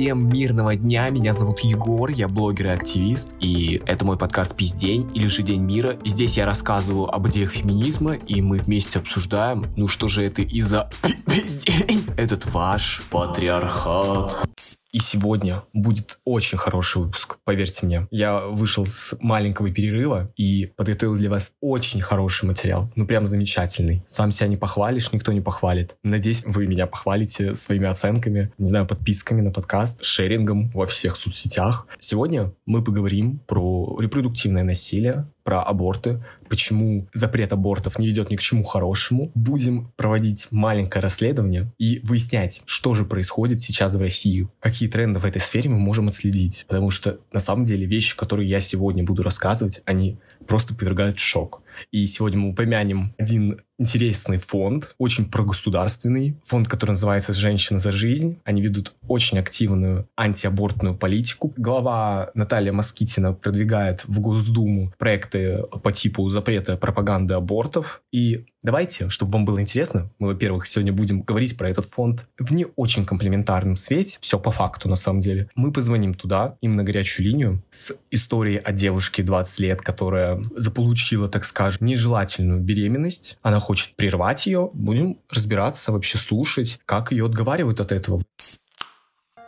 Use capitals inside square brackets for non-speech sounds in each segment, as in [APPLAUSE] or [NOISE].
Всем мирного дня, меня зовут Егор, я блогер и активист, и это мой подкаст «Пиздень» или же «День мира». И здесь я рассказываю об идеях феминизма, и мы вместе обсуждаем, ну что же это и за пиздень, этот ваш патриархат. И сегодня будет очень хороший выпуск, поверьте мне. Я вышел с маленького перерыва и подготовил для вас очень хороший материал. Ну, прям замечательный. Сам себя не похвалишь, никто не похвалит. Надеюсь, вы меня похвалите своими оценками, не знаю, подписками на подкаст, шерингом во всех соцсетях. Сегодня мы поговорим про репродуктивное насилие, про аборты, почему запрет абортов не ведет ни к чему хорошему. Будем проводить маленькое расследование и выяснять, что же происходит сейчас в России, какие тренды в этой сфере мы можем отследить. Потому что на самом деле вещи, которые я сегодня буду рассказывать, они просто повергают в шок. И сегодня мы упомянем один интересный фонд, очень прогосударственный, фонд, который называется «Женщина за жизнь». Они ведут очень активную антиабортную политику. Глава Наталья Москитина продвигает в Госдуму проекты по типу запрета пропаганды абортов. И давайте, чтобы вам было интересно, мы, во-первых, сегодня будем говорить про этот фонд в не очень комплементарном свете, все по факту на самом деле. Мы позвоним туда, им на горячую линию, с историей о девушке 20 лет, которая заполучила, так скажем, нежелательную беременность. Она хочет прервать ее, будем разбираться, вообще слушать, как ее отговаривают от этого.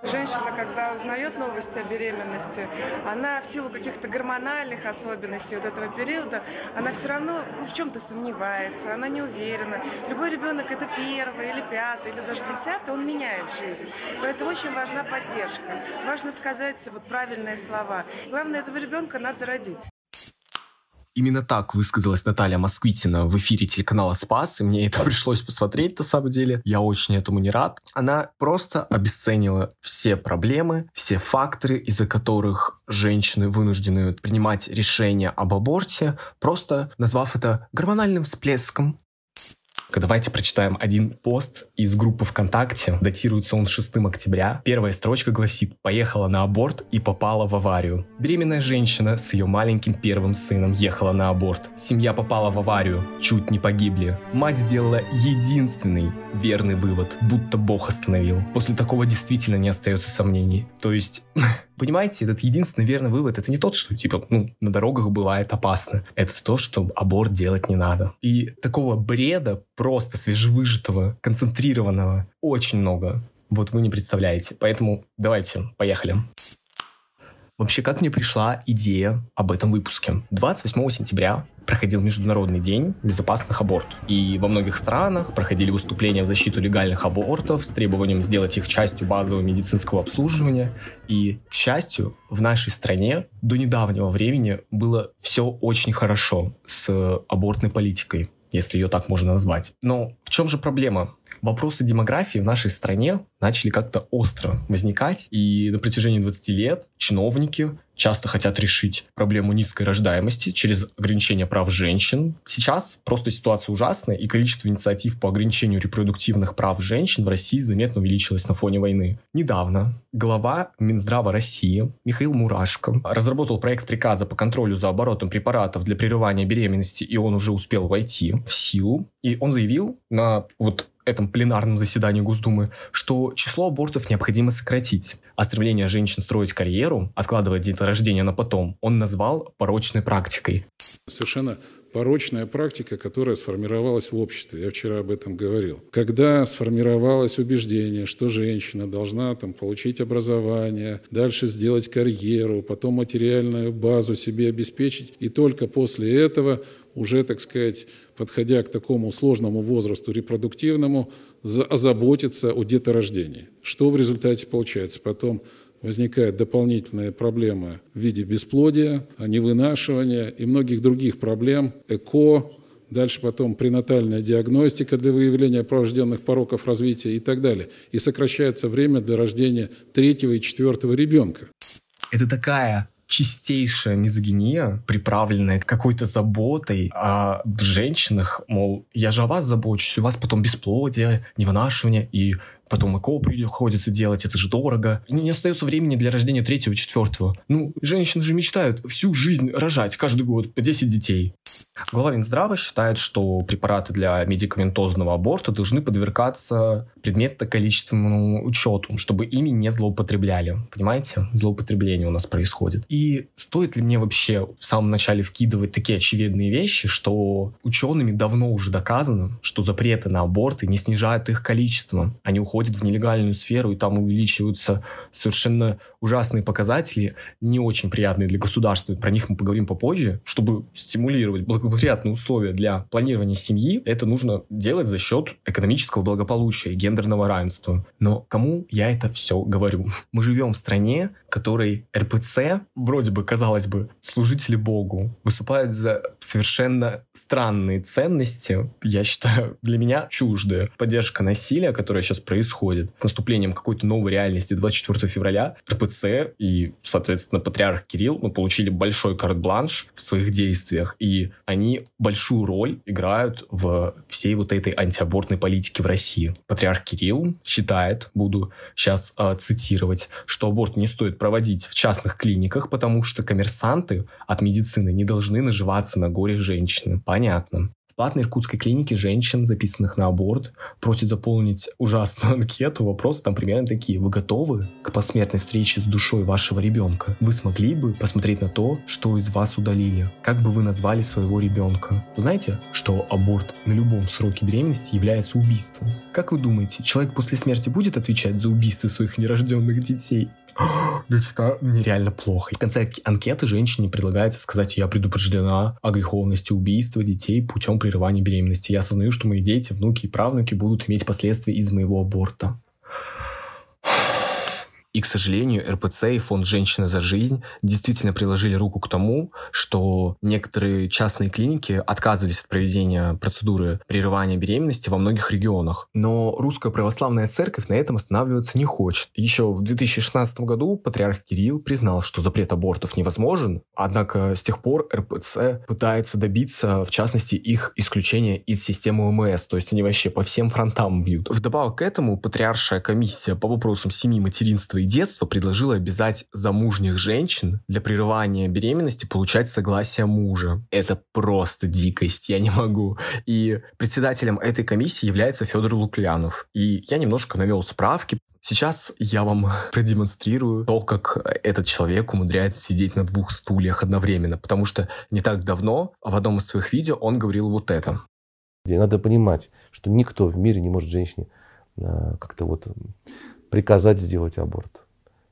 Женщина, когда узнает новости о беременности, она в силу каких-то гормональных особенностей вот этого периода, она все равно ну, в чем-то сомневается, она не уверена. Любой ребенок это первый или пятый или даже десятый, он меняет жизнь. Поэтому очень важна поддержка. Важно сказать вот правильные слова. Главное, этого ребенка надо родить. Именно так высказалась Наталья Москвитина в эфире телеканала «Спас», и мне это [LAUGHS] пришлось посмотреть на самом деле. Я очень этому не рад. Она просто обесценила все проблемы, все факторы, из-за которых женщины вынуждены принимать решение об аборте, просто назвав это гормональным всплеском Давайте прочитаем один пост из группы ВКонтакте. Датируется он 6 октября. Первая строчка гласит «Поехала на аборт и попала в аварию». Беременная женщина с ее маленьким первым сыном ехала на аборт. Семья попала в аварию, чуть не погибли. Мать сделала единственный верный вывод, будто Бог остановил. После такого действительно не остается сомнений. То есть [LAUGHS] Понимаете, этот единственный верный вывод, это не тот, что, типа, ну, на дорогах бывает опасно. Это то, что аборт делать не надо. И такого бреда, просто свежевыжатого, концентрированного, очень много. Вот вы не представляете. Поэтому давайте, поехали. Вообще, как мне пришла идея об этом выпуске? 28 сентября проходил Международный день безопасных абортов. И во многих странах проходили выступления в защиту легальных абортов с требованием сделать их частью базового медицинского обслуживания. И, к счастью, в нашей стране до недавнего времени было все очень хорошо с абортной политикой если ее так можно назвать. Но в чем же проблема? Вопросы демографии в нашей стране начали как-то остро возникать, и на протяжении 20 лет чиновники часто хотят решить проблему низкой рождаемости через ограничение прав женщин. Сейчас просто ситуация ужасная, и количество инициатив по ограничению репродуктивных прав женщин в России заметно увеличилось на фоне войны. Недавно глава Минздрава России Михаил Мурашко разработал проект приказа по контролю за оборотом препаратов для прерывания беременности, и он уже успел войти в силу. И он заявил на вот этом пленарном заседании Госдумы, что число абортов необходимо сократить, а стремление женщин строить карьеру, откладывая деторождение на потом, он назвал порочной практикой. Совершенно порочная практика, которая сформировалась в обществе. Я вчера об этом говорил. Когда сформировалось убеждение, что женщина должна там, получить образование, дальше сделать карьеру, потом материальную базу себе обеспечить, и только после этого уже, так сказать, подходя к такому сложному возрасту репродуктивному, озаботиться о деторождении. Что в результате получается? Потом возникают дополнительные проблемы в виде бесплодия, невынашивания и многих других проблем, ЭКО, дальше потом пренатальная диагностика для выявления порожденных пороков развития и так далее. И сокращается время для рождения третьего и четвертого ребенка. Это такая чистейшая мизогиния, приправленная какой-то заботой о женщинах, мол, я же о вас забочусь, у вас потом бесплодие, невынашивание, и потом ЭКО приходится делать, это же дорого. Не остается времени для рождения третьего, четвертого. Ну, женщины же мечтают всю жизнь рожать каждый год по 10 детей. Глава Минздрава считает, что препараты для медикаментозного аборта должны подвергаться предметно-количественному учету, чтобы ими не злоупотребляли. Понимаете? Злоупотребление у нас происходит. И стоит ли мне вообще в самом начале вкидывать такие очевидные вещи, что учеными давно уже доказано, что запреты на аборты не снижают их количество. Они уходят в нелегальную сферу, и там увеличиваются совершенно ужасные показатели, не очень приятные для государства. Про них мы поговорим попозже. Чтобы стимулировать благоприятные условия для планирования семьи, это нужно делать за счет экономического благополучия и гендерного равенства. Но кому я это все говорю? [LAUGHS] Мы живем в стране, которой РПЦ, вроде бы, казалось бы, служители Богу, выступают за совершенно странные ценности, я считаю, для меня чуждые. Поддержка насилия, которое сейчас происходит, с наступлением какой-то новой реальности 24 февраля, РПЦ и, соответственно, патриарх Кирилл мы получили большой карт-бланш в своих действиях, и они большую роль играют в всей вот этой антиабортной политике в России. Патриарх Кирилл считает, буду сейчас э, цитировать, что аборт не стоит проводить в частных клиниках, потому что коммерсанты от медицины не должны наживаться на горе женщины. Понятно. В платной иркутской клинике женщин, записанных на аборт, просят заполнить ужасную [LAUGHS] анкету. Вопросы там примерно такие. Вы готовы к посмертной встрече с душой вашего ребенка? Вы смогли бы посмотреть на то, что из вас удалили? Как бы вы назвали своего ребенка? Вы знаете, что аборт на любом сроке беременности является убийством? Как вы думаете, человек после смерти будет отвечать за убийство своих нерожденных детей? [GASPS] Я читаю, мне реально плохо. В конце анкеты женщине предлагается сказать, я предупреждена о греховности убийства детей путем прерывания беременности. Я осознаю, что мои дети, внуки и правнуки будут иметь последствия из моего аборта. И, к сожалению, РПЦ и фонд «Женщина за жизнь» действительно приложили руку к тому, что некоторые частные клиники отказывались от проведения процедуры прерывания беременности во многих регионах. Но Русская Православная Церковь на этом останавливаться не хочет. Еще в 2016 году патриарх Кирилл признал, что запрет абортов невозможен, однако с тех пор РПЦ пытается добиться, в частности, их исключения из системы ОМС, то есть они вообще по всем фронтам бьют. Вдобавок к этому, патриаршая комиссия по вопросам семьи, материнства и детства предложила обязать замужних женщин для прерывания беременности получать согласие мужа. Это просто дикость, я не могу. И председателем этой комиссии является Федор Лукьянов. И я немножко навел справки. Сейчас я вам [LAUGHS] продемонстрирую то, как этот человек умудряется сидеть на двух стульях одновременно, потому что не так давно в одном из своих видео он говорил вот это. Надо понимать, что никто в мире не может женщине а, как-то вот приказать сделать аборт.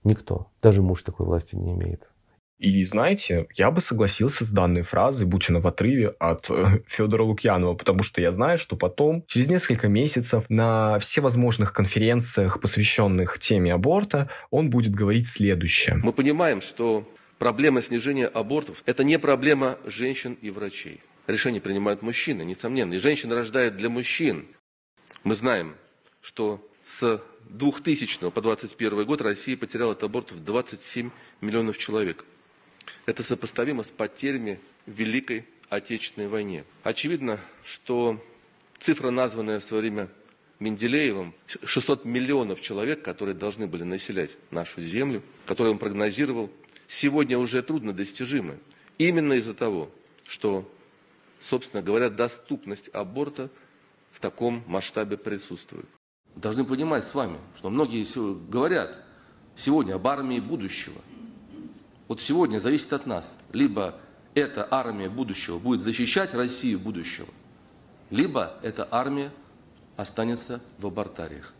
Никто. Даже муж такой власти не имеет. И знаете, я бы согласился с данной фразой, будь она в отрыве от э, Федора Лукьянова, потому что я знаю, что потом, через несколько месяцев, на всевозможных конференциях, посвященных теме аборта, он будет говорить следующее. Мы понимаем, что проблема снижения абортов – это не проблема женщин и врачей. Решение принимают мужчины, несомненно. И женщина рождает для мужчин. Мы знаем, что с 2000 по 2021 год Россия потеряла от абортов 27 миллионов человек. Это сопоставимо с потерями в Великой Отечественной войне. Очевидно, что цифра, названная в свое время Менделеевым, 600 миллионов человек, которые должны были населять нашу землю, которые он прогнозировал, сегодня уже трудно достижимы. Именно из-за того, что, собственно говоря, доступность аборта в таком масштабе присутствует должны понимать с вами, что многие говорят сегодня об армии будущего. Вот сегодня зависит от нас. Либо эта армия будущего будет защищать Россию будущего, либо эта армия останется в абортариях.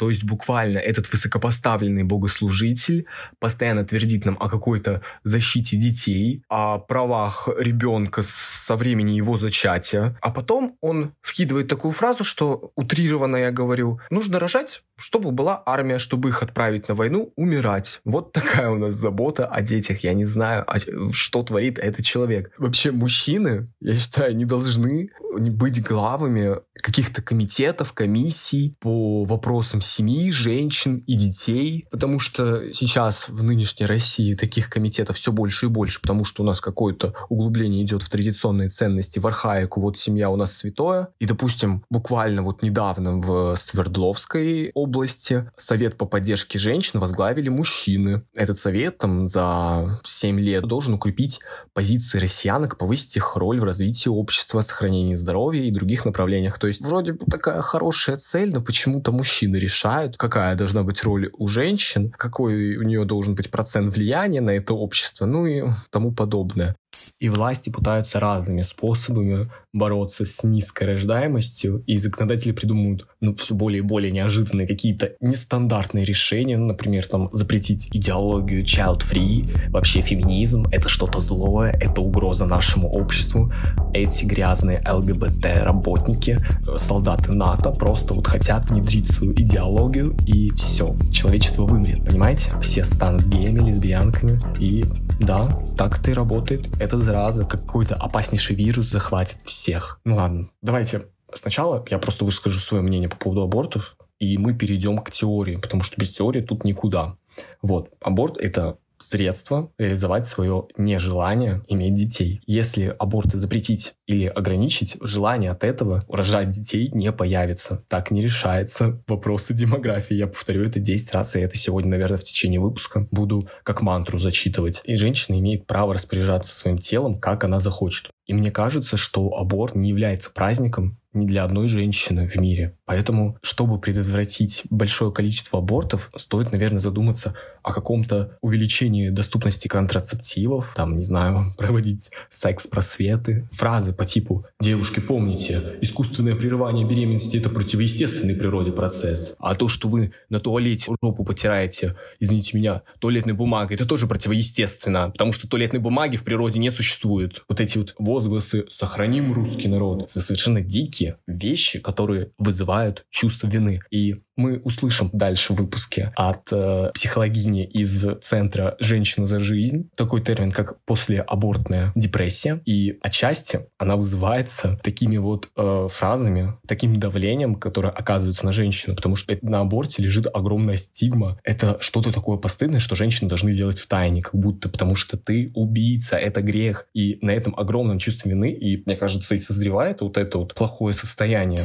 То есть буквально этот высокопоставленный богослужитель постоянно твердит нам о какой-то защите детей, о правах ребенка со времени его зачатия. А потом он вкидывает такую фразу, что утрированно я говорю, нужно рожать, чтобы была армия, чтобы их отправить на войну, умирать. Вот такая у нас забота о детях. Я не знаю, что творит этот человек. Вообще, мужчины, я считаю, не должны быть главами каких-то комитетов, комиссий по вопросам семьи, женщин и детей, потому что сейчас в нынешней России таких комитетов все больше и больше, потому что у нас какое-то углубление идет в традиционные ценности, в архаику, вот семья у нас святое, и, допустим, буквально вот недавно в Свердловской области Совет по поддержке женщин возглавили мужчины. Этот совет там за 7 лет должен укрепить позиции россиянок, повысить их роль в развитии общества, сохранении здоровья и других направлениях. То есть вроде бы такая хорошая цель, но почему-то мужчины решают, какая должна быть роль у женщин, какой у нее должен быть процент влияния на это общество, ну и тому подобное. И власти пытаются разными способами бороться с низкой рождаемостью, и законодатели придумывают ну, все более и более неожиданные какие-то нестандартные решения, ну, например, там запретить идеологию child-free, вообще феминизм — это что-то злое, это угроза нашему обществу. Эти грязные ЛГБТ-работники, солдаты НАТО просто вот хотят внедрить свою идеологию, и все, человечество вымрет, понимаете? Все станут геями, лесбиянками, и да, так это и работает. Эта зараза, какой-то опаснейший вирус захватит всех. Ну ладно, давайте сначала я просто выскажу свое мнение по поводу абортов, и мы перейдем к теории, потому что без теории тут никуда. Вот, аборт — это средство реализовать свое нежелание иметь детей. Если аборты запретить или ограничить, желание от этого рожать детей не появится. Так не решается вопросы демографии. Я повторю это 10 раз, и это сегодня, наверное, в течение выпуска буду как мантру зачитывать. И женщина имеет право распоряжаться своим телом, как она захочет. И мне кажется, что аборт не является праздником ни для одной женщины в мире. Поэтому, чтобы предотвратить большое количество абортов, стоит, наверное, задуматься о каком-то увеличении доступности контрацептивов, там, не знаю, [LAUGHS] проводить секс-просветы. Фразы по типу «Девушки, помните, искусственное прерывание беременности – это противоестественный природе процесс, а то, что вы на туалете жопу потираете, извините меня, туалетной бумагой, это тоже противоестественно, потому что туалетной бумаги в природе не существует». Вот эти вот возгласы «Сохраним русский народ» — это совершенно дикие вещи, которые вызывают чувство вины. И мы услышим дальше в выпуске от э, психологини из Центра «Женщина за жизнь» такой термин, как послеабортная депрессия. И отчасти она вызывается такими вот э, фразами, таким давлением, которое оказывается на женщину, потому что на аборте лежит огромная стигма. Это что-то такое постыдное, что женщины должны делать в тайне, как будто потому что ты убийца, это грех. И на этом огромном чувстве вины, и, мне кажется, и созревает вот это вот плохое состояние.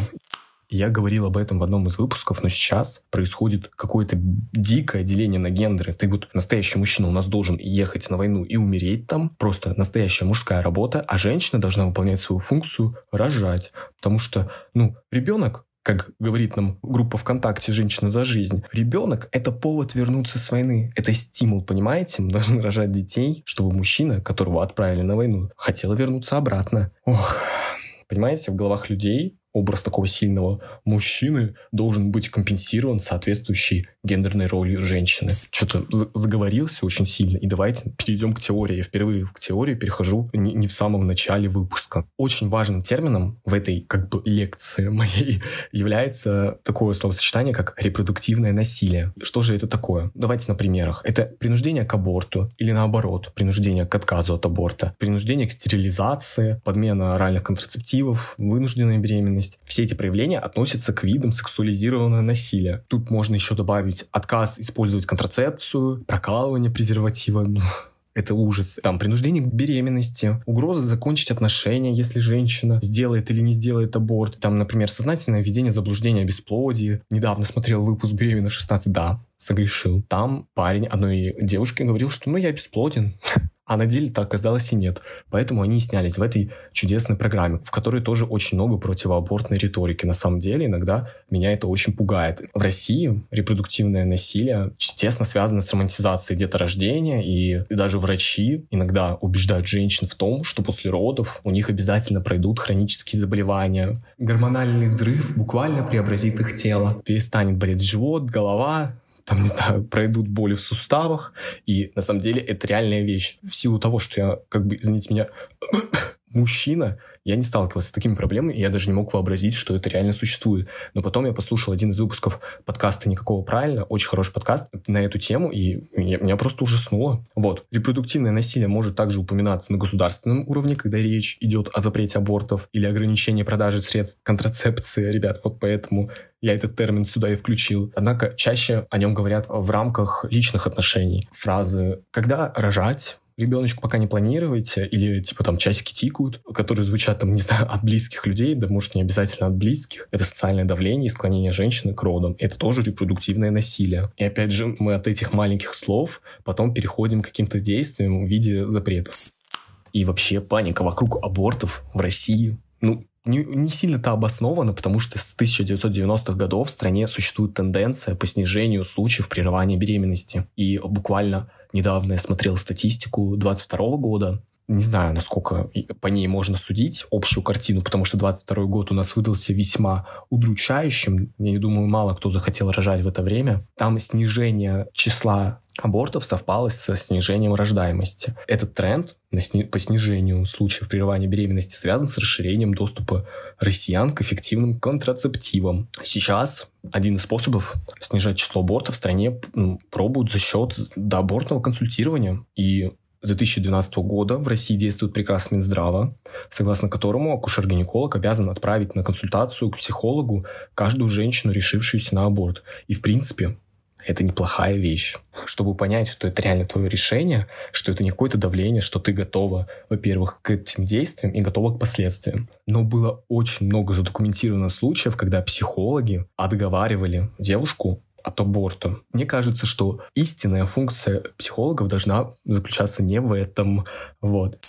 Я говорил об этом в одном из выпусков, но сейчас происходит какое-то дикое деление на гендеры. Ты вот настоящий мужчина у нас должен ехать на войну и умереть там, просто настоящая мужская работа, а женщина должна выполнять свою функцию рожать. Потому что, ну, ребенок как говорит нам группа ВКонтакте «Женщина за жизнь», ребенок — это повод вернуться с войны. Это стимул, понимаете? Мы должны рожать детей, чтобы мужчина, которого отправили на войну, хотел вернуться обратно. Ох, понимаете, в головах людей образ такого сильного мужчины должен быть компенсирован соответствующей гендерной ролью женщины. Что-то заговорился очень сильно. И давайте перейдем к теории. Я впервые к теории перехожу не, не в самом начале выпуска. Очень важным термином в этой как бы лекции моей [LAUGHS] является такое словосочетание, как репродуктивное насилие. Что же это такое? Давайте на примерах. Это принуждение к аборту или наоборот, принуждение к отказу от аборта, принуждение к стерилизации, подмена оральных контрацептивов, вынужденная беременность, есть все эти проявления относятся к видам сексуализированного насилия. Тут можно еще добавить отказ использовать контрацепцию, прокалывание презерватива, ну, [LAUGHS] это ужас. Там принуждение к беременности, угроза закончить отношения, если женщина сделает или не сделает аборт. Там, например, сознательное введение заблуждения о бесплодии. Недавно смотрел выпуск «Беременна 16». Да, согрешил. Там парень одной девушке говорил, что ну я бесплоден. [LAUGHS] А на деле так оказалось и нет. Поэтому они снялись в этой чудесной программе, в которой тоже очень много противоабортной риторики. На самом деле иногда меня это очень пугает. В России репродуктивное насилие тесно связано с романтизацией деторождения, и даже врачи иногда убеждают женщин в том, что после родов у них обязательно пройдут хронические заболевания. Гормональный взрыв буквально преобразит их тело. Перестанет болеть живот, голова, там, не знаю, пройдут боли в суставах, и на самом деле это реальная вещь. В силу того, что я, как бы, извините меня, мужчина, я не сталкивался с такими проблемами, и я даже не мог вообразить, что это реально существует. Но потом я послушал один из выпусков подкаста «Никакого правильно», очень хороший подкаст на эту тему, и я, меня просто ужаснуло. Вот. Репродуктивное насилие может также упоминаться на государственном уровне, когда речь идет о запрете абортов или ограничении продажи средств контрацепции. Ребят, вот поэтому я этот термин сюда и включил. Однако чаще о нем говорят в рамках личных отношений. Фразы «когда рожать?», ребеночку пока не планируете, или типа там часики тикают, которые звучат там, не знаю, от близких людей, да может не обязательно от близких. Это социальное давление и склонение женщины к родам. Это тоже репродуктивное насилие. И опять же, мы от этих маленьких слов потом переходим к каким-то действиям в виде запретов. И вообще паника вокруг абортов в России. Ну, не, не сильно-то обосновано, потому что с 1990-х годов в стране существует тенденция по снижению случаев прерывания беременности. И буквально недавно я смотрел статистику 22 года, не знаю, насколько по ней можно судить общую картину, потому что 22 год у нас выдался весьма удручающим. Я не думаю, мало кто захотел рожать в это время. Там снижение числа абортов совпало со снижением рождаемости. Этот тренд по снижению случаев прерывания беременности связан с расширением доступа россиян к эффективным контрацептивам. Сейчас один из способов снижать число абортов в стране ну, пробуют за счет доабортного консультирования. И с 2012 года в России действует приказ Минздрава, согласно которому акушер-гинеколог обязан отправить на консультацию к психологу каждую женщину, решившуюся на аборт. И, в принципе, это неплохая вещь. Чтобы понять, что это реально твое решение, что это не какое-то давление, что ты готова, во-первых, к этим действиям и готова к последствиям. Но было очень много задокументировано случаев, когда психологи отговаривали девушку от аборта. Мне кажется, что истинная функция психологов должна заключаться не в этом. Вот.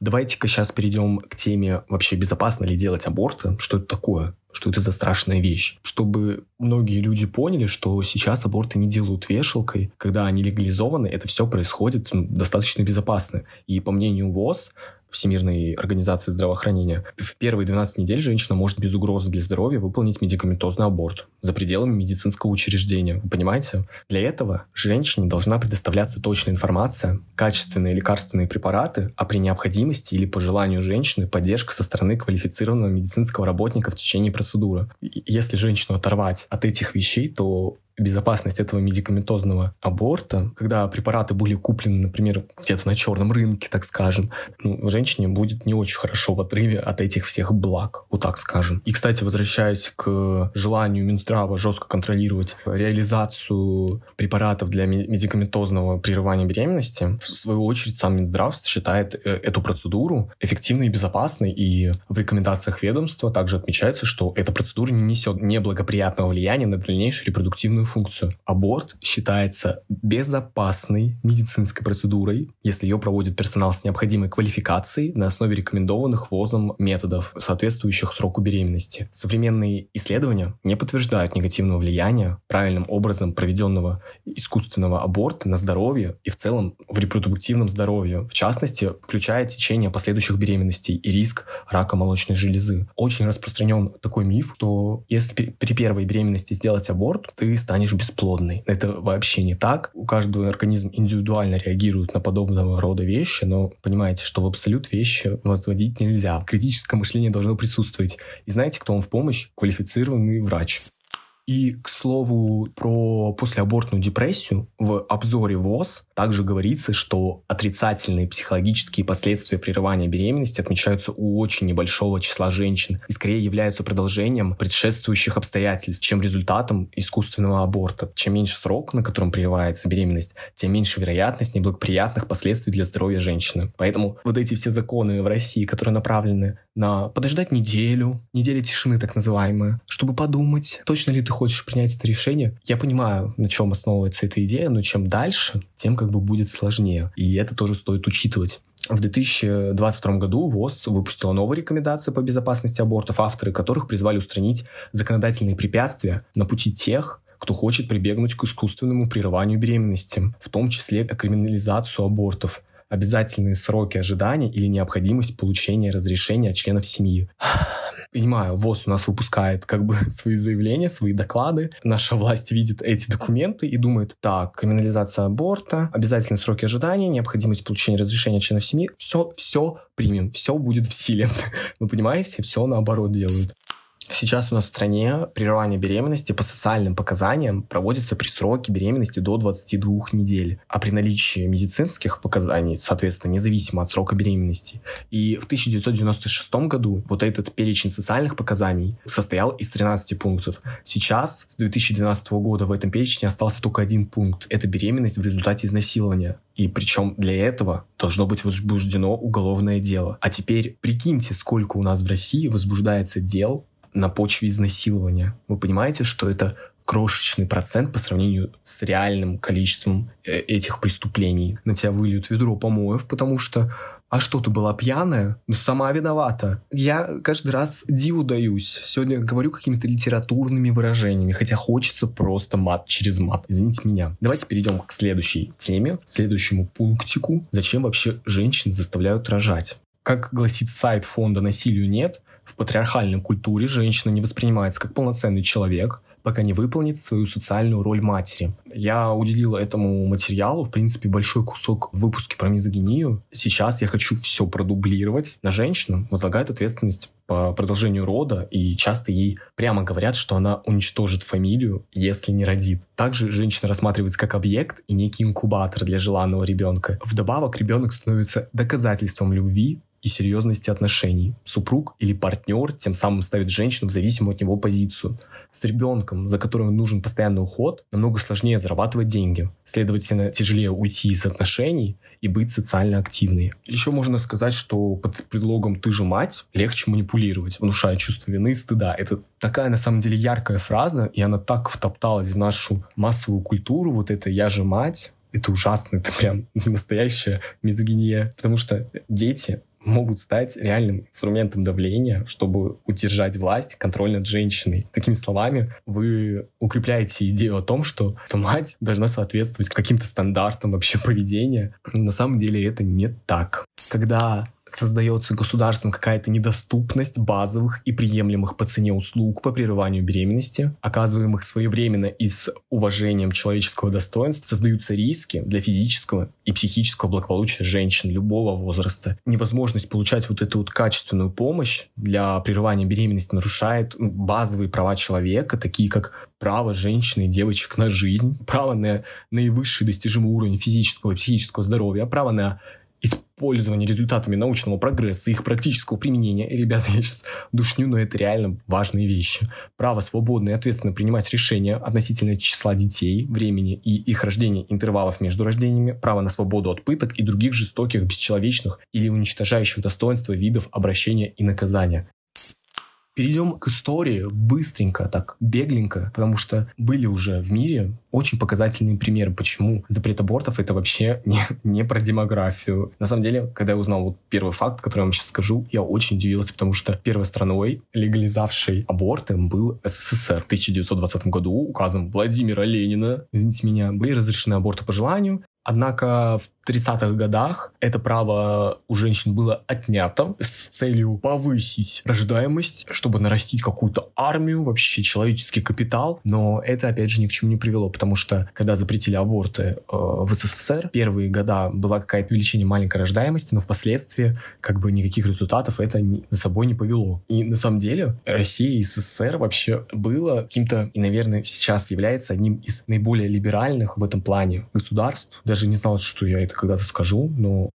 Давайте-ка сейчас перейдем к теме вообще безопасно ли делать аборты, что это такое, что это за страшная вещь. Чтобы многие люди поняли, что сейчас аборты не делают вешалкой, когда они легализованы, это все происходит достаточно безопасно. И по мнению ВОЗ, Всемирной организации здравоохранения. В первые 12 недель женщина может без угрозы для здоровья выполнить медикаментозный аборт за пределами медицинского учреждения. Вы понимаете? Для этого женщине должна предоставляться точная информация, качественные лекарственные препараты, а при необходимости или по желанию женщины поддержка со стороны квалифицированного медицинского работника в течение процедуры. Если женщину оторвать от этих вещей, то безопасность этого медикаментозного аборта, когда препараты были куплены, например, где-то на черном рынке, так скажем, ну, женщине будет не очень хорошо в отрыве от этих всех благ, вот так скажем. И, кстати, возвращаясь к желанию Минздрава жестко контролировать реализацию препаратов для медикаментозного прерывания беременности, в свою очередь сам Минздрав считает э, эту процедуру эффективной и безопасной, и в рекомендациях ведомства также отмечается, что эта процедура не несет неблагоприятного влияния на дальнейшую репродуктивную функцию. Аборт считается безопасной медицинской процедурой, если ее проводит персонал с необходимой квалификацией на основе рекомендованных ВОЗом методов, соответствующих сроку беременности. Современные исследования не подтверждают негативного влияния правильным образом проведенного искусственного аборта на здоровье и в целом в репродуктивном здоровье, в частности, включая течение последующих беременностей и риск рака молочной железы. Очень распространен такой миф, что если при первой беременности сделать аборт, ты станешь станешь бесплодной. Это вообще не так. У каждого организм индивидуально реагирует на подобного рода вещи, но понимаете, что в абсолют вещи возводить нельзя. Критическое мышление должно присутствовать. И знаете, кто вам в помощь? Квалифицированный врач. И, к слову, про послеабортную депрессию в обзоре ВОЗ также говорится, что отрицательные психологические последствия прерывания беременности отмечаются у очень небольшого числа женщин и скорее являются продолжением предшествующих обстоятельств, чем результатом искусственного аборта. Чем меньше срок, на котором прерывается беременность, тем меньше вероятность неблагоприятных последствий для здоровья женщины. Поэтому вот эти все законы в России, которые направлены на подождать неделю, неделя тишины так называемая, чтобы подумать, точно ли ты хочешь принять это решение. Я понимаю, на чем основывается эта идея, но чем дальше, тем как бы будет сложнее. И это тоже стоит учитывать. В 2022 году ВОЗ выпустила новые рекомендации по безопасности абортов, авторы которых призвали устранить законодательные препятствия на пути тех, кто хочет прибегнуть к искусственному прерыванию беременности, в том числе криминализацию абортов обязательные сроки ожидания или необходимость получения разрешения от членов семьи. Понимаю, ВОЗ у нас выпускает как бы [LAUGHS] свои заявления, свои доклады. Наша власть видит эти документы и думает, так, криминализация аборта, обязательные сроки ожидания, необходимость получения разрешения членов семьи, все, все примем, все будет в силе. [LAUGHS] Вы понимаете, все наоборот делают. Сейчас у нас в стране прерывание беременности по социальным показаниям проводится при сроке беременности до 22 недель, а при наличии медицинских показаний, соответственно, независимо от срока беременности. И в 1996 году вот этот перечень социальных показаний состоял из 13 пунктов. Сейчас, с 2012 года, в этом перечне остался только один пункт. Это беременность в результате изнасилования. И причем для этого должно быть возбуждено уголовное дело. А теперь прикиньте, сколько у нас в России возбуждается дел на почве изнасилования. Вы понимаете, что это крошечный процент по сравнению с реальным количеством э, этих преступлений. На тебя выльют ведро помоев, потому что а что, ты была пьяная? Ну, сама виновата. Я каждый раз диву даюсь. Сегодня говорю какими-то литературными выражениями, хотя хочется просто мат через мат. Извините меня. Давайте перейдем к следующей теме, следующему пунктику. Зачем вообще женщин заставляют рожать? Как гласит сайт фонда «Насилию нет», в патриархальной культуре женщина не воспринимается как полноценный человек, пока не выполнит свою социальную роль матери. Я уделила этому материалу, в принципе, большой кусок в выпуске про мизогинию. Сейчас я хочу все продублировать. На женщину возлагают ответственность по продолжению рода, и часто ей прямо говорят, что она уничтожит фамилию, если не родит. Также женщина рассматривается как объект и некий инкубатор для желанного ребенка. Вдобавок, ребенок становится доказательством любви, и серьезности отношений. Супруг или партнер тем самым ставит женщину в зависимую от него позицию. С ребенком, за которым нужен постоянный уход, намного сложнее зарабатывать деньги. Следовательно, тяжелее уйти из отношений и быть социально активной. Еще можно сказать, что под предлогом «ты же мать» легче манипулировать, внушая чувство вины и стыда. Это такая, на самом деле, яркая фраза, и она так втопталась в нашу массовую культуру, вот это «я же мать», это ужасно, это прям настоящая мизогиния, потому что дети могут стать реальным инструментом давления, чтобы удержать власть, контроль над женщиной. Такими словами, вы укрепляете идею о том, что мать должна соответствовать каким-то стандартам вообще поведения. Но на самом деле это не так. Когда создается государством какая-то недоступность базовых и приемлемых по цене услуг по прерыванию беременности, оказываемых своевременно и с уважением человеческого достоинства, создаются риски для физического и психического благополучия женщин любого возраста. Невозможность получать вот эту вот качественную помощь для прерывания беременности нарушает базовые права человека, такие как право женщины и девочек на жизнь, право на наивысший достижимый уровень физического и психического здоровья, право на использования результатами научного прогресса, их практического применения. И, ребята, я сейчас душню, но это реально важные вещи. Право свободно и ответственно принимать решения относительно числа детей, времени и их рождения, интервалов между рождениями, право на свободу от пыток и других жестоких, бесчеловечных или уничтожающих достоинства видов обращения и наказания. Перейдем к истории быстренько, так, бегленько, потому что были уже в мире очень показательные примеры, почему запрет абортов это вообще не, не про демографию. На самом деле, когда я узнал вот первый факт, который я вам сейчас скажу, я очень удивился, потому что первой страной, легализавшей аборты, был СССР. В 1920 году указом Владимира Ленина, извините меня, были разрешены аборты по желанию, Однако в 30-х годах это право у женщин было отнято с целью повысить рождаемость, чтобы нарастить какую-то армию, вообще человеческий капитал. Но это, опять же, ни к чему не привело, потому что когда запретили аборты э, в СССР, первые года была какая-то увеличение маленькой рождаемости, но впоследствии как бы никаких результатов это за собой не повело. И на самом деле Россия и СССР вообще было каким-то, и, наверное, сейчас является одним из наиболее либеральных в этом плане государств, даже не знал, что я это когда-то скажу, но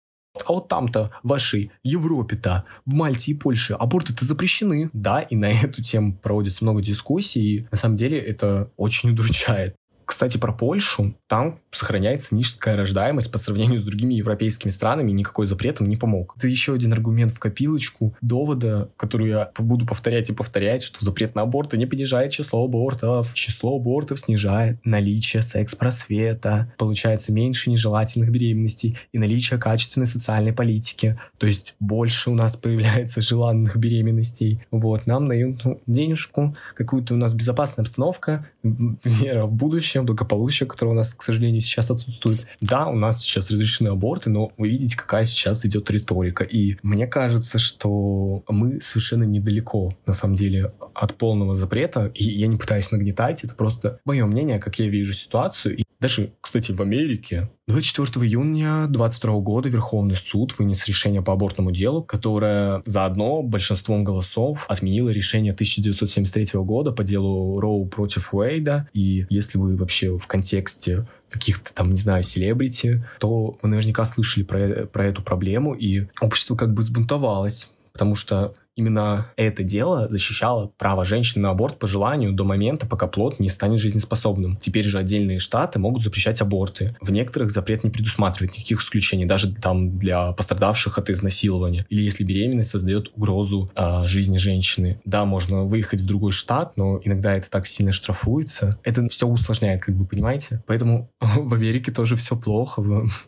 а вот там-то, в вашей Европе-то, в Мальте и Польше аборты-то запрещены. Да, и на [LAUGHS] эту тему проводится много дискуссий, и на самом деле это очень [LAUGHS] удручает. Кстати, про Польшу. Там сохраняется низкая рождаемость по сравнению с другими европейскими странами. Никакой запрет им не помог. Это еще один аргумент в копилочку довода, который я буду повторять и повторять, что запрет на аборты не понижает число абортов. Число абортов снижает наличие секс-просвета. Получается меньше нежелательных беременностей и наличие качественной социальной политики. То есть больше у нас появляется желанных беременностей. Вот, нам дают ну, денежку, какую-то у нас безопасная обстановка, вера в будущее, всеобщее благополучие, которое у нас, к сожалению, сейчас отсутствует. Да, у нас сейчас разрешены аборты, но вы видите, какая сейчас идет риторика. И мне кажется, что мы совершенно недалеко, на самом деле, от полного запрета. И я не пытаюсь нагнетать, это просто мое мнение, как я вижу ситуацию. И даже, кстати, в Америке 24 июня 2022 года Верховный суд вынес решение по абортному делу, которое заодно большинством голосов отменило решение 1973 года по делу Роу против Уэйда. И если вы вообще в контексте каких-то там, не знаю, селебрити, то вы наверняка слышали про, про эту проблему, и общество как бы сбунтовалось, потому что Именно это дело защищало право женщин на аборт по желанию до момента, пока плод не станет жизнеспособным. Теперь же отдельные штаты могут запрещать аборты. В некоторых запрет не предусматривает никаких исключений, даже там для пострадавших от изнасилования. Или если беременность создает угрозу э, жизни женщины. Да, можно выехать в другой штат, но иногда это так сильно штрафуется. Это все усложняет, как бы, понимаете? Поэтому [LAUGHS] в Америке тоже все плохо.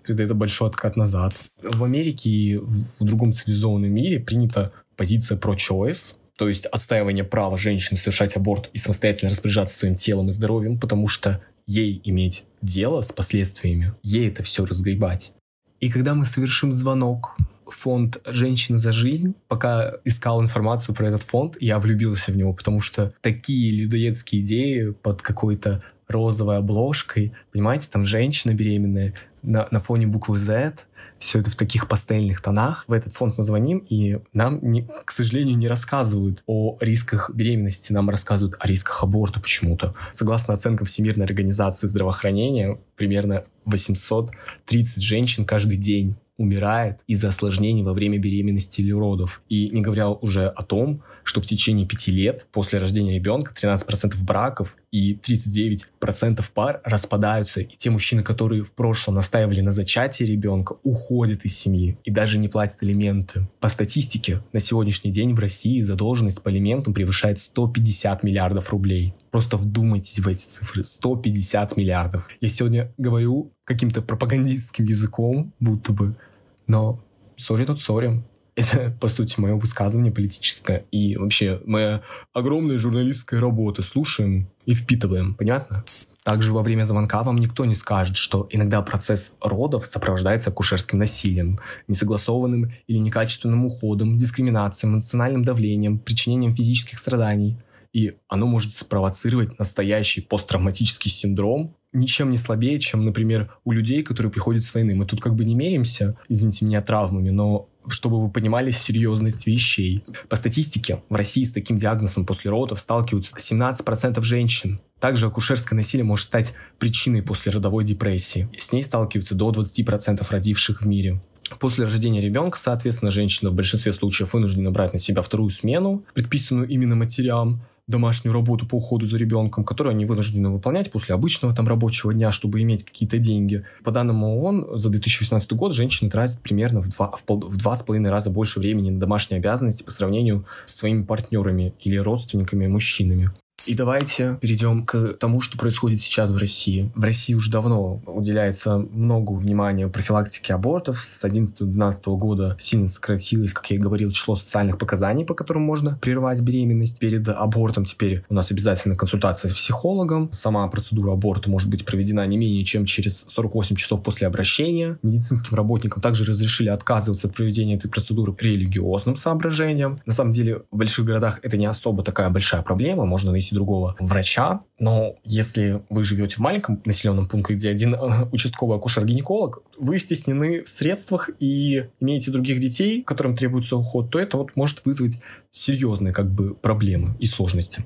Это [LAUGHS] большой откат назад. В Америке и в другом цивилизованном мире принято позиция pro-choice, то есть отстаивание права женщины совершать аборт и самостоятельно распоряжаться своим телом и здоровьем, потому что ей иметь дело с последствиями, ей это все разгребать. И когда мы совершим звонок фонд «Женщина за жизнь». Пока искал информацию про этот фонд, я влюбился в него, потому что такие людоедские идеи под какой-то розовой обложкой, понимаете, там женщина беременная на, на фоне буквы Z, все это в таких пастельных тонах. В этот фонд мы звоним, и нам, не, к сожалению, не рассказывают о рисках беременности, нам рассказывают о рисках аборта почему-то. Согласно оценкам Всемирной организации здравоохранения, примерно 830 женщин каждый день умирает из-за осложнений во время беременности или родов. И не говоря уже о том, что в течение пяти лет после рождения ребенка 13% браков и 39% пар распадаются. И те мужчины, которые в прошлом настаивали на зачатии ребенка, уходят из семьи и даже не платят алименты. По статистике, на сегодняшний день в России задолженность по алиментам превышает 150 миллиардов рублей. Просто вдумайтесь в эти цифры. 150 миллиардов. Я сегодня говорю каким-то пропагандистским языком, будто бы, но сори тут сори. [LAUGHS] Это, по сути, мое высказывание политическое и вообще моя огромная журналистская работа. Слушаем и впитываем. Понятно? Также во время звонка вам никто не скажет, что иногда процесс родов сопровождается акушерским насилием, несогласованным или некачественным уходом, дискриминацией, эмоциональным давлением, причинением физических страданий. И оно может спровоцировать настоящий посттравматический синдром, ничем не слабее, чем, например, у людей, которые приходят с войны. Мы тут как бы не меряемся, извините меня, травмами, но чтобы вы понимали серьезность вещей. По статистике, в России с таким диагнозом после родов сталкиваются 17% женщин. Также акушерское насилие может стать причиной послеродовой депрессии. С ней сталкиваются до 20% родивших в мире. После рождения ребенка, соответственно, женщина в большинстве случаев вынуждена брать на себя вторую смену, предписанную именно матерям, домашнюю работу по уходу за ребенком, которую они вынуждены выполнять после обычного там рабочего дня, чтобы иметь какие-то деньги. По данным ООН, за 2018 год женщины тратят примерно в два, в, пол, в два с половиной раза больше времени на домашние обязанности по сравнению с своими партнерами или родственниками мужчинами. И давайте перейдем к тому, что происходит сейчас в России. В России уже давно уделяется много внимания профилактике абортов. С 11-12 года сильно сократилось, как я и говорил, число социальных показаний, по которым можно прервать беременность. Перед абортом теперь у нас обязательно консультация с психологом. Сама процедура аборта может быть проведена не менее чем через 48 часов после обращения. Медицинским работникам также разрешили отказываться от проведения этой процедуры религиозным соображениям. На самом деле в больших городах это не особо такая большая проблема. Можно найти другого врача. Но если вы живете в маленьком населенном пункте, где один э, участковый акушер-гинеколог, вы стеснены в средствах и имеете других детей, которым требуется уход, то это вот может вызвать серьезные как бы проблемы и сложности.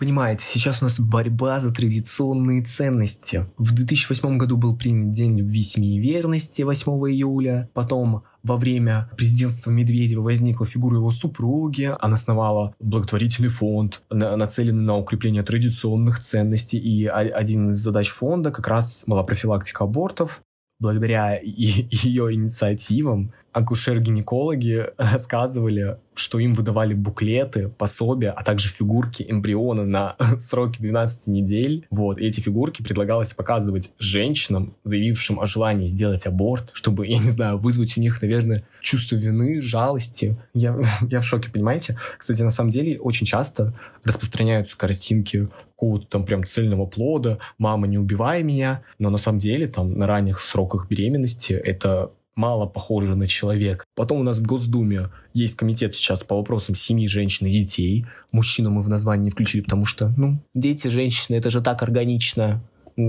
Понимаете, сейчас у нас борьба за традиционные ценности. В 2008 году был принят День любви, семьи и верности 8 июля. Потом во время президентства Медведева возникла фигура его супруги. Она основала благотворительный фонд, нацеленный на укрепление традиционных ценностей. И один из задач фонда как раз была профилактика абортов. Благодаря [LAUGHS] ее инициативам акушер-гинекологи рассказывали, что им выдавали буклеты, пособия, а также фигурки эмбриона на [LAUGHS] сроки 12 недель. Вот, и эти фигурки предлагалось показывать женщинам, заявившим о желании сделать аборт, чтобы, [LAUGHS] я не знаю, вызвать у них, наверное, чувство вины, жалости. Я, [LAUGHS] я в шоке, понимаете? Кстати, на самом деле, очень часто распространяются картинки какого-то там прям цельного плода, мама, не убивай меня, но на самом деле там на ранних сроках беременности это мало похоже на человека. Потом у нас в Госдуме есть комитет сейчас по вопросам семьи, женщин и детей. Мужчину мы в название не включили, потому что, ну, дети, женщины, это же так органично.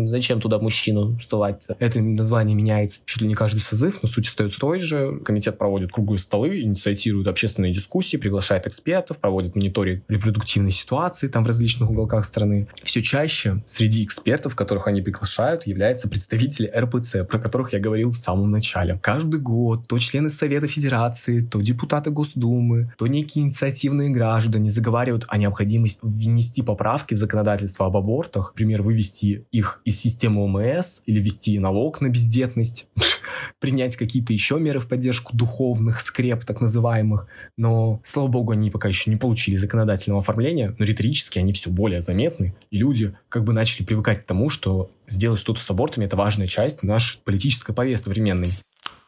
Зачем туда мужчину ссылать? Это название меняется чуть ли не каждый созыв, но суть остается той же. Комитет проводит круглые столы, инициирует общественные дискуссии, приглашает экспертов, проводит мониторинг репродуктивной ситуации там в различных уголках страны. Все чаще среди экспертов, которых они приглашают, являются представители РПЦ, про которых я говорил в самом начале. Каждый год то члены Совета Федерации, то депутаты Госдумы, то некие инициативные граждане заговаривают о необходимости внести поправки в законодательство об абортах, например, вывести их из системы ОМС или ввести налог на бездетность, [LAUGHS] принять какие-то еще меры в поддержку духовных скреп, так называемых. Но, слава богу, они пока еще не получили законодательного оформления, но риторически они все более заметны, и люди как бы начали привыкать к тому, что сделать что-то с абортами — это важная часть нашей политической повестки современной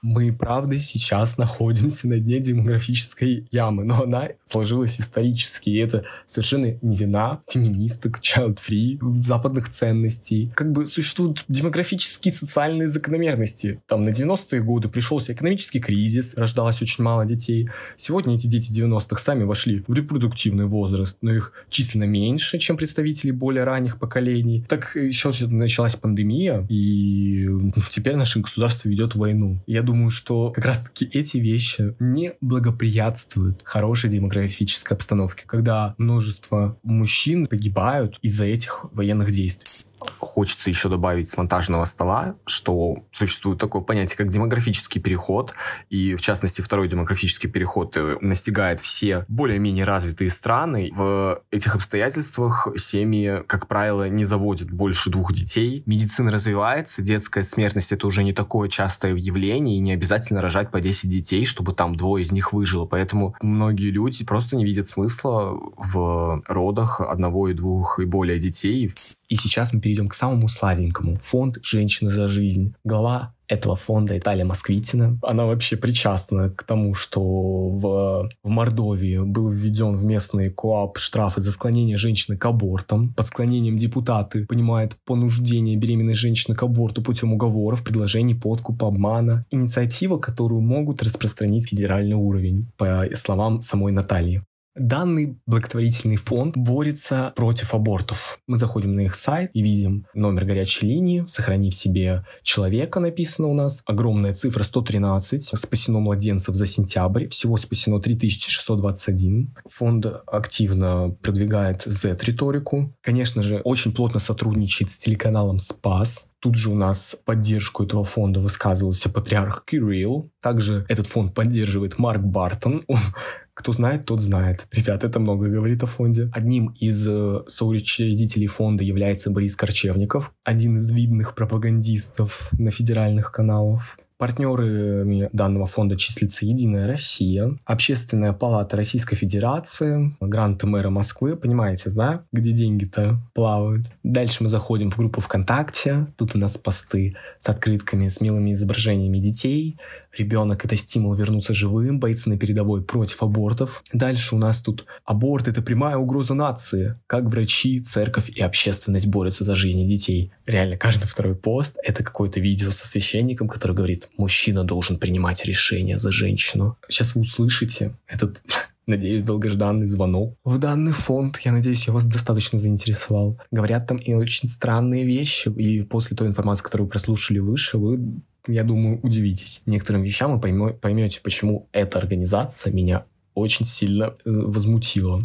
мы, правда, сейчас находимся на дне демографической ямы, но она сложилась исторически, и это совершенно не вина феминисток, child-free, западных ценностей. Как бы существуют демографические социальные закономерности. Там на 90-е годы пришелся экономический кризис, рождалось очень мало детей. Сегодня эти дети 90-х сами вошли в репродуктивный возраст, но их численно меньше, чем представители более ранних поколений. Так еще началась пандемия, и теперь наше государство ведет войну. Я думаю, думаю, что как раз-таки эти вещи не благоприятствуют хорошей демографической обстановке, когда множество мужчин погибают из-за этих военных действий хочется еще добавить с монтажного стола, что существует такое понятие, как демографический переход, и в частности второй демографический переход э, настигает все более-менее развитые страны. В этих обстоятельствах семьи, как правило, не заводят больше двух детей. Медицина развивается, детская смертность это уже не такое частое явление, и не обязательно рожать по 10 детей, чтобы там двое из них выжило. Поэтому многие люди просто не видят смысла в родах одного и двух и более детей. И сейчас мы перейдем к самому сладенькому. Фонд «Женщины за жизнь». Глава этого фонда Италия Москвитина. Она вообще причастна к тому, что в, в Мордовии был введен в местный КОАП штрафы за склонение женщины к абортам. Под склонением депутаты понимают понуждение беременной женщины к аборту путем уговоров, предложений, подкупа, обмана. Инициатива, которую могут распространить федеральный уровень, по словам самой Натальи. Данный благотворительный фонд борется против абортов. Мы заходим на их сайт и видим номер горячей линии, сохранив себе человека, написано у нас. Огромная цифра 113. Спасено младенцев за сентябрь. Всего спасено 3621. Фонд активно продвигает Z-риторику. Конечно же, очень плотно сотрудничает с телеканалом «Спас», Тут же у нас поддержку этого фонда высказывался патриарх Кирилл. Также этот фонд поддерживает Марк Бартон. Кто знает, тот знает. [LAUGHS] Ребят, это много говорит о фонде. Одним из э, соучредителей фонда является Борис Корчевников, один из видных пропагандистов на федеральных каналах. Партнерами данного фонда числится Единая Россия, Общественная палата Российской Федерации, гранты мэра Москвы, понимаете, да, где деньги-то плавают. Дальше мы заходим в группу ВКонтакте, тут у нас посты с открытками, с милыми изображениями детей, Ребенок — это стимул вернуться живым, бойцы на передовой против абортов. Дальше у нас тут аборт — это прямая угроза нации. Как врачи, церковь и общественность борются за жизни детей. Реально, каждый второй пост — это какое-то видео со священником, который говорит, мужчина должен принимать решение за женщину. Сейчас вы услышите этот [LAUGHS] Надеюсь, долгожданный звонок. В данный фонд, я надеюсь, я вас достаточно заинтересовал. Говорят там и очень странные вещи, и после той информации, которую вы прослушали выше, вы я думаю, удивитесь некоторым вещам и поймете, почему эта организация меня очень сильно э, возмутила.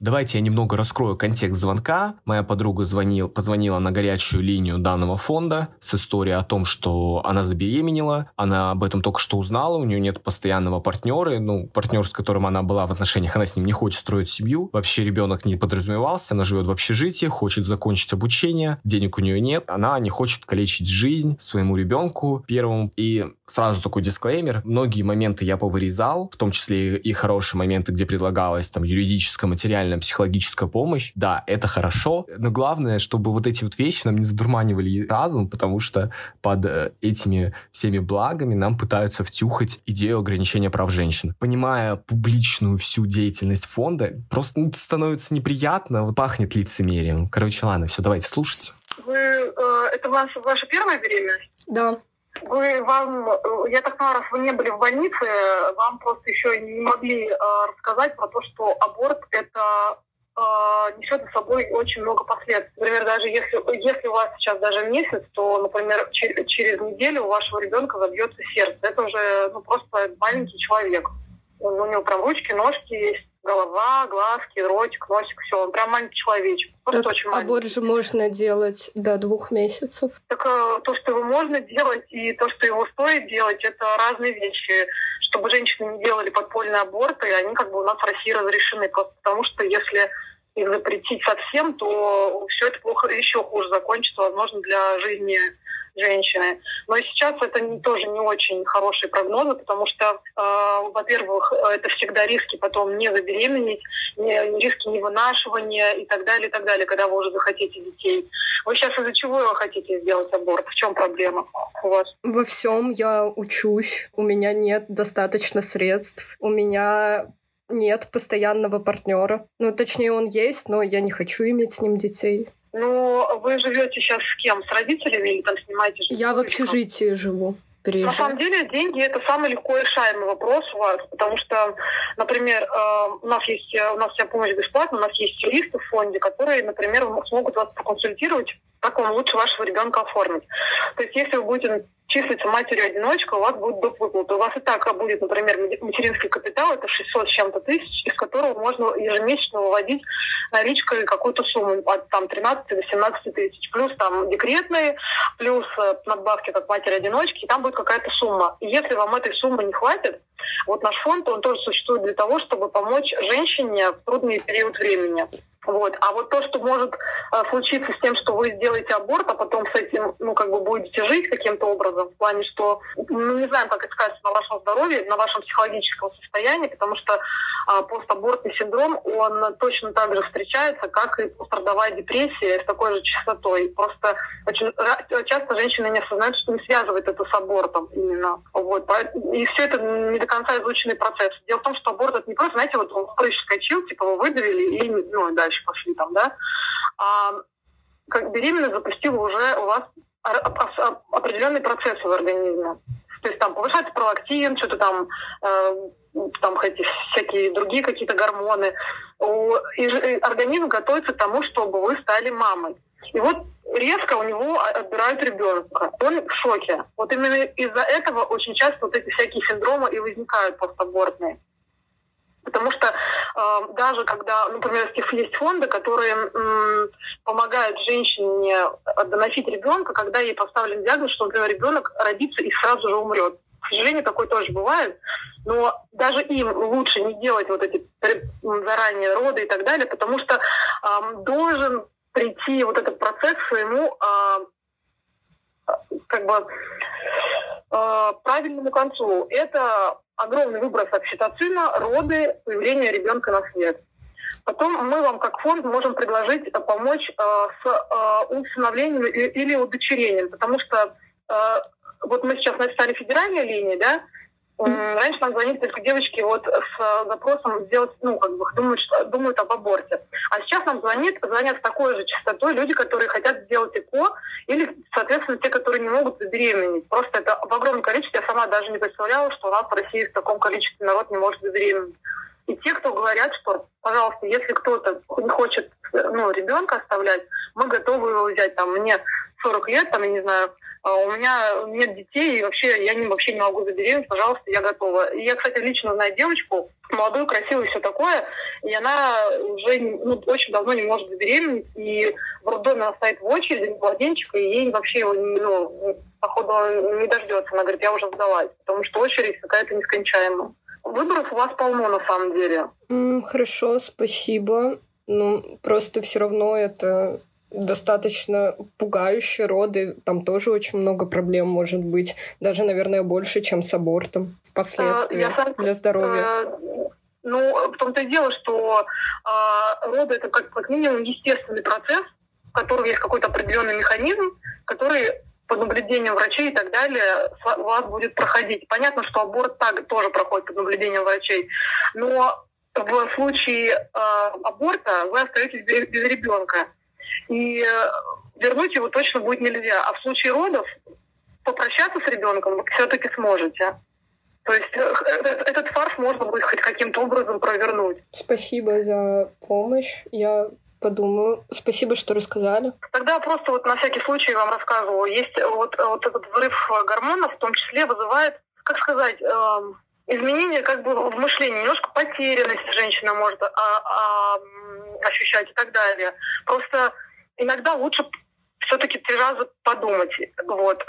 Давайте я немного раскрою контекст звонка. Моя подруга звонил, позвонила на горячую линию данного фонда с историей о том, что она забеременела. Она об этом только что узнала. У нее нет постоянного партнера. Ну, партнер, с которым она была в отношениях, она с ним не хочет строить семью. Вообще ребенок не подразумевался. Она живет в общежитии, хочет закончить обучение. Денег у нее нет. Она не хочет калечить жизнь своему ребенку первому. И сразу такой дисклеймер. Многие моменты я повырезал, в том числе и хорошие моменты, где предлагалась там юридическая, материальная, психологическая помощь. Да, это хорошо, но главное, чтобы вот эти вот вещи нам не задурманивали разум, потому что под э, этими всеми благами нам пытаются втюхать идею ограничения прав женщин. Понимая публичную всю деятельность фонда, просто ну, становится неприятно, вот пахнет лицемерием. Короче, ладно, все, давайте слушать. Вы, э, это ваша, ваша первая беременность? Да. Вы, вам, э, я так понимаю, раз вы не были в больнице, вам просто еще не могли э, рассказать про то, что аборт это э, несет за собой очень много последствий. Например, даже если, если у вас сейчас даже месяц, то, например, через, через неделю у вашего ребенка забьется сердце. Это уже ну, просто маленький человек. У него прям ручки, ножки есть голова, глазки, ротик, носик, все. Он прям маленький человечек. Просто так очень маленький. аборт же можно делать до двух месяцев. Так э, то, что его можно делать, и то, что его стоит делать, это разные вещи. Чтобы женщины не делали подпольные аборты, они как бы у нас в России разрешены. Просто потому что если их запретить совсем, то все это плохо, еще хуже закончится, возможно, для жизни женщины. Но сейчас это не, тоже не очень хорошие прогнозы, потому что, э, во-первых, это всегда риски потом не забеременеть, не, риски невынашивания и так далее, и так далее, когда вы уже захотите детей. Вы сейчас из-за чего вы хотите сделать аборт? В чем проблема у вас? Во всем я учусь, у меня нет достаточно средств, у меня нет постоянного партнера. Ну, точнее, он есть, но я не хочу иметь с ним детей. Ну, вы живете сейчас с кем? С родителями или там снимаете? Я в общежитии живу. Переезжаю. На самом деле деньги это самый легко решаемый вопрос у вас, потому что, например, э, у нас есть у нас вся помощь бесплатная, у нас есть юристы в фонде, которые, например, смогут вас проконсультировать, как вам лучше вашего ребенка оформить. То есть, если вы будете числится матерью-одиночкой, у вас будет доп. выплата. У вас и так будет, например, материнский капитал, это 600 с чем-то тысяч, из которого можно ежемесячно выводить наличкой какую-то сумму от там 13 до 17 тысяч. Плюс там декретные, плюс э, надбавки как матери-одиночки, и там будет какая-то сумма. И если вам этой суммы не хватит, вот наш фонд, он тоже существует для того, чтобы помочь женщине в трудный период времени. Вот. А вот то, что может э, случиться с тем, что вы сделаете аборт, а потом с этим, ну, как бы будете жить каким-то образом, в плане, что, ну, не знаем, как это скажется на вашем здоровье, на вашем психологическом состоянии, потому что э, постабортный синдром, он точно так же встречается, как и пострадовая депрессия с такой же частотой. Просто очень часто женщины не осознают, что не связывает это с абортом именно. Вот. И все это не до конца изученный процесс. Дело в том, что аборт это не просто, знаете, вот он в прыщ скачил, типа вы выдавили и ну, дальше дальше пошли там, да, а, как беременность запустила уже у вас определенные процессы в организме. То есть там повышается пролактин, что-то там, э, там эти всякие другие какие-то гормоны. И организм готовится к тому, чтобы вы стали мамой. И вот резко у него отбирают ребенка. Он в шоке. Вот именно из-за этого очень часто вот эти всякие синдромы и возникают постобортные. Потому что э, даже когда, например, есть фонды, которые м, помогают женщине доносить ребенка, когда ей поставлен диагноз, что, например, ребенок родится и сразу же умрет. К сожалению, такое тоже бывает. Но даже им лучше не делать вот эти заранее роды и так далее, потому что э, должен прийти вот этот процесс своему э, как бы э, правильному концу. Это огромный выброс окситоцина, роды, появление ребенка на свет. Потом мы вам как фонд можем предложить э, помочь э, с э, усыновлением или удочерением, потому что э, вот мы сейчас написали федеральные линии, да, Раньше нам звонили только девочки вот с запросом сделать, ну, как бы думают, что, думают об аборте. А сейчас нам звонит, звонят с такой же частотой люди, которые хотят сделать ЭКО, или, соответственно, те, которые не могут забеременеть. Просто это в огромном количестве. Я сама даже не представляла, что у нас в России в таком количестве народ не может забеременеть. И те, кто говорят, что, пожалуйста, если кто-то не хочет ну, ребенка оставлять, мы готовы его взять. Там, мне 40 лет, там, я не знаю, а у меня нет детей, и вообще я не, вообще не могу забеременеть, пожалуйста, я готова. И я, кстати, лично знаю девочку, молодую, красивую, все такое, и она уже ну, очень давно не может забеременеть, и в роддоме она стоит в очереди младенчика, и ей вообще его, ну, походу, не дождется. Она говорит, я уже сдалась, потому что очередь какая-то нескончаемая. Выборов у вас полно, на самом деле. Mm, хорошо, спасибо. Ну, просто все равно это достаточно пугающие роды. Там тоже очень много проблем может быть. Даже, наверное, больше, чем с абортом впоследствии а, я, для здоровья. А, ну, в том-то и дело, что а, роды это как, как минимум естественный процесс, в котором есть какой-то определенный механизм, который под наблюдением врачей и так далее у вас будет проходить. Понятно, что аборт так тоже проходит под наблюдением врачей, но в случае э, аборта вы остаетесь без, без ребенка. И э, вернуть его точно будет нельзя. А в случае родов попрощаться с ребенком вы все-таки сможете. То есть э, этот фарс можно будет хоть каким-то образом провернуть. Спасибо за помощь. Я подумаю. Спасибо, что рассказали. Тогда просто вот на всякий случай вам рассказываю. Есть вот, вот этот взрыв гормонов, в том числе вызывает, как сказать, э, изменение как бы в мышлении, немножко потерянность женщина может а, а, ощущать и так далее. Просто иногда лучше все-таки три раза подумать. Вот.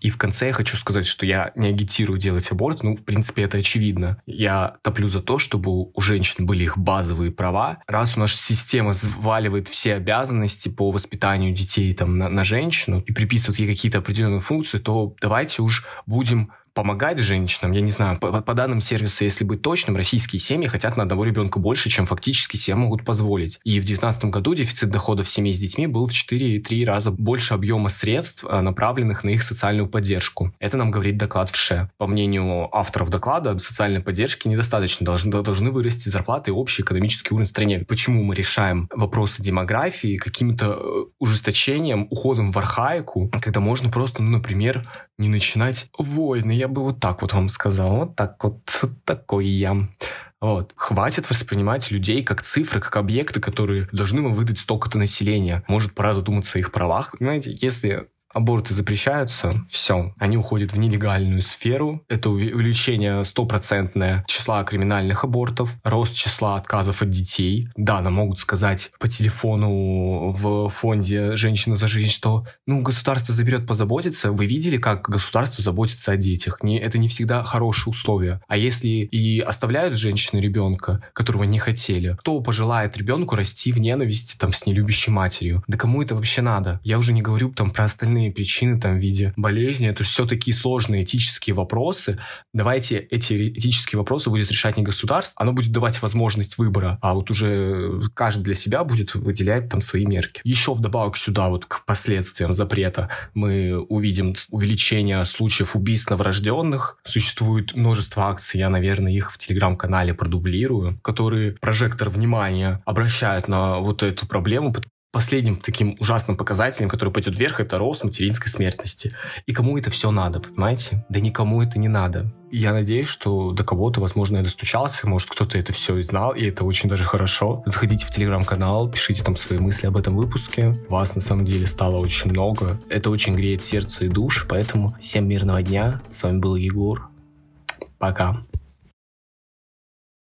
И в конце я хочу сказать, что я не агитирую делать аборт, ну, в принципе, это очевидно. Я топлю за то, чтобы у женщин были их базовые права. Раз у нас система взваливает все обязанности по воспитанию детей там, на, на женщину и приписывает ей какие-то определенные функции, то давайте уж будем помогать женщинам, я не знаю, по, по данным сервиса, если быть точным, российские семьи хотят на одного ребенка больше, чем фактически себе могут позволить. И в 2019 году дефицит доходов семей с детьми был в 4,3 раза больше объема средств, э, направленных на их социальную поддержку. Это нам говорит доклад ВШЭ. По мнению авторов доклада, социальной поддержки недостаточно, должны, должны вырасти зарплаты и общий экономический уровень в стране. Почему мы решаем вопросы демографии каким-то э, ужесточением, уходом в архаику, когда можно просто, ну, например, не начинать войны. Я бы вот так вот вам сказал. Вот так вот. Такой я. Вот. Хватит воспринимать людей как цифры, как объекты, которые должны вам выдать столько-то населения. Может, пора задуматься о их правах. Понимаете, если аборты запрещаются, все, они уходят в нелегальную сферу. Это увеличение стопроцентное числа криминальных абортов, рост числа отказов от детей. Да, нам могут сказать по телефону в фонде «Женщина за жизнь», что ну, государство заберет позаботиться. Вы видели, как государство заботится о детях? Не, это не всегда хорошие условия. А если и оставляют женщину ребенка, которого не хотели, кто пожелает ребенку расти в ненависти там с нелюбящей матерью? Да кому это вообще надо? Я уже не говорю там про остальные основные причины там в виде болезни. Это все такие сложные этические вопросы. Давайте эти этические вопросы будет решать не государство, оно будет давать возможность выбора, а вот уже каждый для себя будет выделять там свои мерки. Еще вдобавок сюда вот к последствиям запрета мы увидим увеличение случаев убийств новорожденных. Существует множество акций, я, наверное, их в телеграм-канале продублирую, которые прожектор внимания обращают на вот эту проблему, последним таким ужасным показателем, который пойдет вверх, это рост материнской смертности. И кому это все надо, понимаете? Да никому это не надо. Я надеюсь, что до кого-то, возможно, я достучался, может, кто-то это все знал, и это очень даже хорошо. Заходите в телеграм-канал, пишите там свои мысли об этом выпуске. Вас на самом деле стало очень много. Это очень греет сердце и душ, поэтому всем мирного дня. С вами был Егор. Пока.